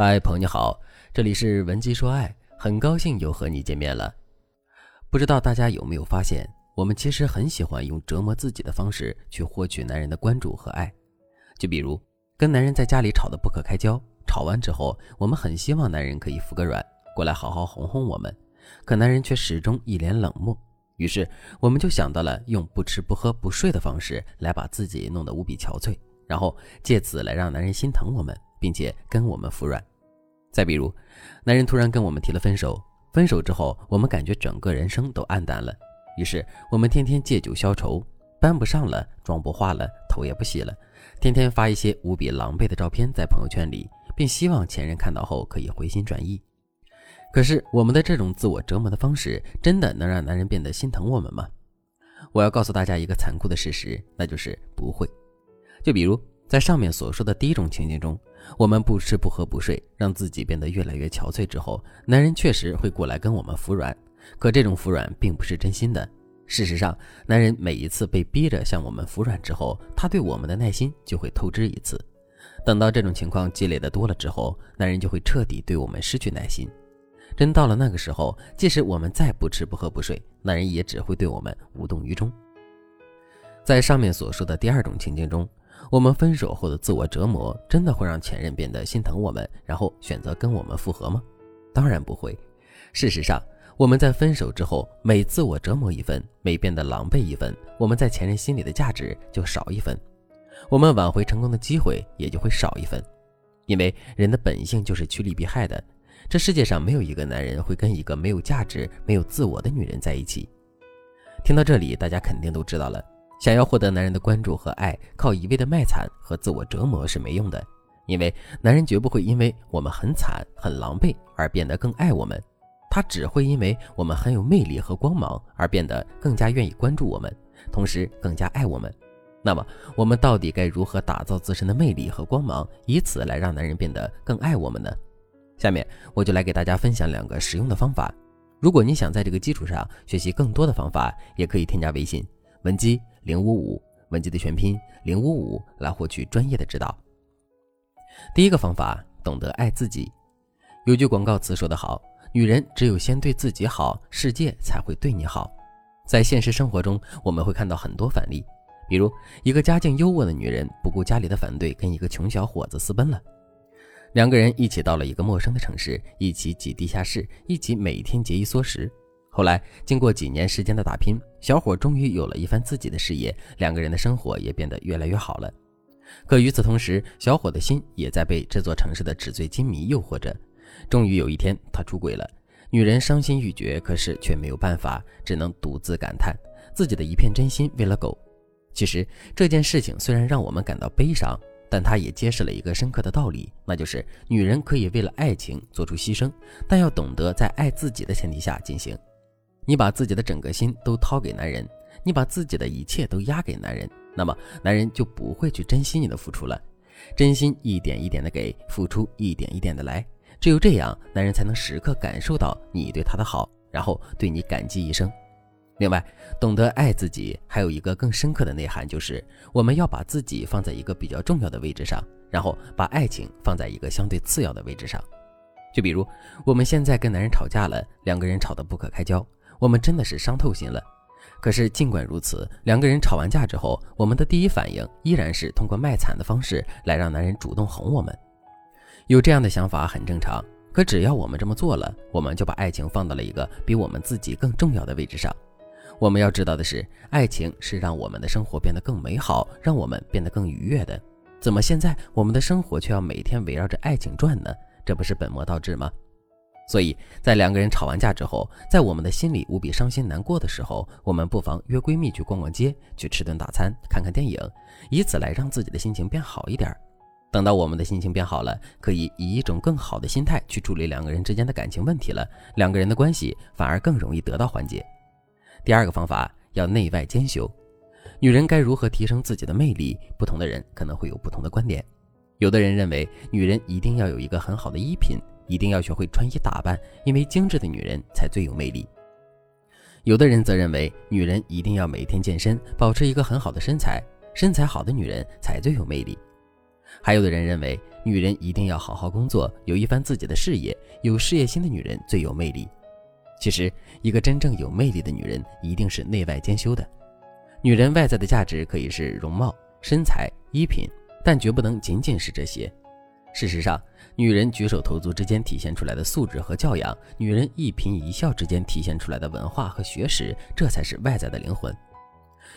嗨，朋友你好，这里是文姬说爱，很高兴又和你见面了。不知道大家有没有发现，我们其实很喜欢用折磨自己的方式去获取男人的关注和爱。就比如跟男人在家里吵得不可开交，吵完之后，我们很希望男人可以服个软，过来好好哄哄我们，可男人却始终一脸冷漠。于是我们就想到了用不吃不喝不睡的方式来把自己弄得无比憔悴，然后借此来让男人心疼我们。并且跟我们服软。再比如，男人突然跟我们提了分手，分手之后，我们感觉整个人生都黯淡了。于是，我们天天借酒消愁，搬不上了，妆不化了，头也不洗了，天天发一些无比狼狈的照片在朋友圈里，并希望前任看到后可以回心转意。可是，我们的这种自我折磨的方式，真的能让男人变得心疼我们吗？我要告诉大家一个残酷的事实，那就是不会。就比如。在上面所说的第一种情境中，我们不吃不喝不睡，让自己变得越来越憔悴之后，男人确实会过来跟我们服软。可这种服软并不是真心的。事实上，男人每一次被逼着向我们服软之后，他对我们的耐心就会透支一次。等到这种情况积累的多了之后，男人就会彻底对我们失去耐心。真到了那个时候，即使我们再不吃不喝不睡，男人也只会对我们无动于衷。在上面所说的第二种情境中。我们分手后的自我折磨，真的会让前任变得心疼我们，然后选择跟我们复合吗？当然不会。事实上，我们在分手之后，每自我折磨一分，每变得狼狈一分，我们在前任心里的价值就少一分，我们挽回成功的机会也就会少一分。因为人的本性就是趋利避害的，这世界上没有一个男人会跟一个没有价值、没有自我的女人在一起。听到这里，大家肯定都知道了。想要获得男人的关注和爱，靠一味的卖惨和自我折磨是没用的，因为男人绝不会因为我们很惨很狼狈而变得更爱我们，他只会因为我们很有魅力和光芒而变得更加愿意关注我们，同时更加爱我们。那么，我们到底该如何打造自身的魅力和光芒，以此来让男人变得更爱我们呢？下面我就来给大家分享两个实用的方法。如果你想在这个基础上学习更多的方法，也可以添加微信文姬。零五五文姬的全拼零五五来获取专业的指导。第一个方法，懂得爱自己。有句广告词说得好：“女人只有先对自己好，世界才会对你好。”在现实生活中，我们会看到很多反例，比如一个家境优渥的女人不顾家里的反对，跟一个穷小伙子私奔了。两个人一起到了一个陌生的城市，一起挤地下室，一起每天节衣缩食。后来，经过几年时间的打拼，小伙终于有了一番自己的事业，两个人的生活也变得越来越好了。可与此同时，小伙的心也在被这座城市的纸醉金迷诱惑着。终于有一天，他出轨了，女人伤心欲绝，可是却没有办法，只能独自感叹自己的一片真心喂了狗。其实这件事情虽然让我们感到悲伤，但它也揭示了一个深刻的道理，那就是女人可以为了爱情做出牺牲，但要懂得在爱自己的前提下进行。你把自己的整个心都掏给男人，你把自己的一切都压给男人，那么男人就不会去珍惜你的付出了。真心一点一点的给，付出一点一点的来，只有这样，男人才能时刻感受到你对他的好，然后对你感激一生。另外，懂得爱自己还有一个更深刻的内涵，就是我们要把自己放在一个比较重要的位置上，然后把爱情放在一个相对次要的位置上。就比如我们现在跟男人吵架了，两个人吵得不可开交。我们真的是伤透心了，可是尽管如此，两个人吵完架之后，我们的第一反应依然是通过卖惨的方式来让男人主动哄我们。有这样的想法很正常，可只要我们这么做了，我们就把爱情放到了一个比我们自己更重要的位置上。我们要知道的是，爱情是让我们的生活变得更美好，让我们变得更愉悦的。怎么现在我们的生活却要每天围绕着爱情转呢？这不是本末倒置吗？所以在两个人吵完架之后，在我们的心里无比伤心难过的时候，我们不妨约闺蜜去逛逛街，去吃顿大餐，看看电影，以此来让自己的心情变好一点。等到我们的心情变好了，可以以一种更好的心态去处理两个人之间的感情问题了，两个人的关系反而更容易得到缓解。第二个方法要内外兼修，女人该如何提升自己的魅力？不同的人可能会有不同的观点。有的人认为，女人一定要有一个很好的衣品。一定要学会穿衣打扮，因为精致的女人才最有魅力。有的人则认为，女人一定要每天健身，保持一个很好的身材，身材好的女人才最有魅力。还有的人认为，女人一定要好好工作，有一番自己的事业，有事业心的女人最有魅力。其实，一个真正有魅力的女人，一定是内外兼修的。女人外在的价值可以是容貌、身材、衣品，但绝不能仅仅是这些。事实上，女人举手投足之间体现出来的素质和教养，女人一颦一笑之间体现出来的文化和学识，这才是外在的灵魂。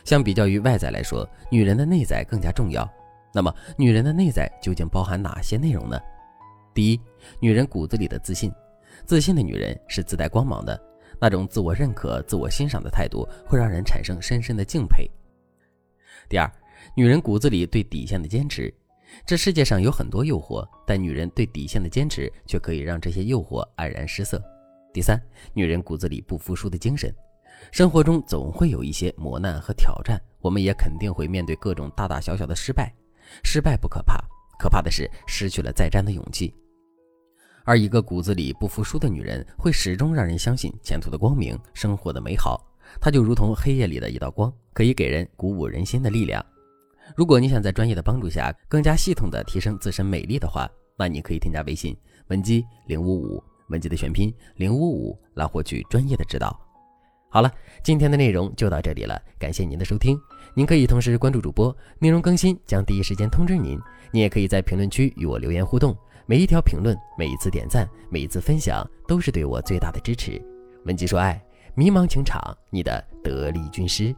相比较于外在来说，女人的内在更加重要。那么，女人的内在究竟包含哪些内容呢？第一，女人骨子里的自信。自信的女人是自带光芒的，那种自我认可、自我欣赏的态度会让人产生深深的敬佩。第二，女人骨子里对底线的坚持。这世界上有很多诱惑，但女人对底线的坚持却可以让这些诱惑黯然失色。第三，女人骨子里不服输的精神。生活中总会有一些磨难和挑战，我们也肯定会面对各种大大小小的失败。失败不可怕，可怕的是失去了再战的勇气。而一个骨子里不服输的女人，会始终让人相信前途的光明，生活的美好。她就如同黑夜里的一道光，可以给人鼓舞人心的力量。如果你想在专业的帮助下更加系统的提升自身美丽的话，那你可以添加微信文姬零五五，文姬的全拼零五五，来获取专业的指导。好了，今天的内容就到这里了，感谢您的收听。您可以同时关注主播，内容更新将第一时间通知您。您也可以在评论区与我留言互动，每一条评论、每一次点赞、每一次分享，都是对我最大的支持。文姬说爱，迷茫情场，你的得力军师。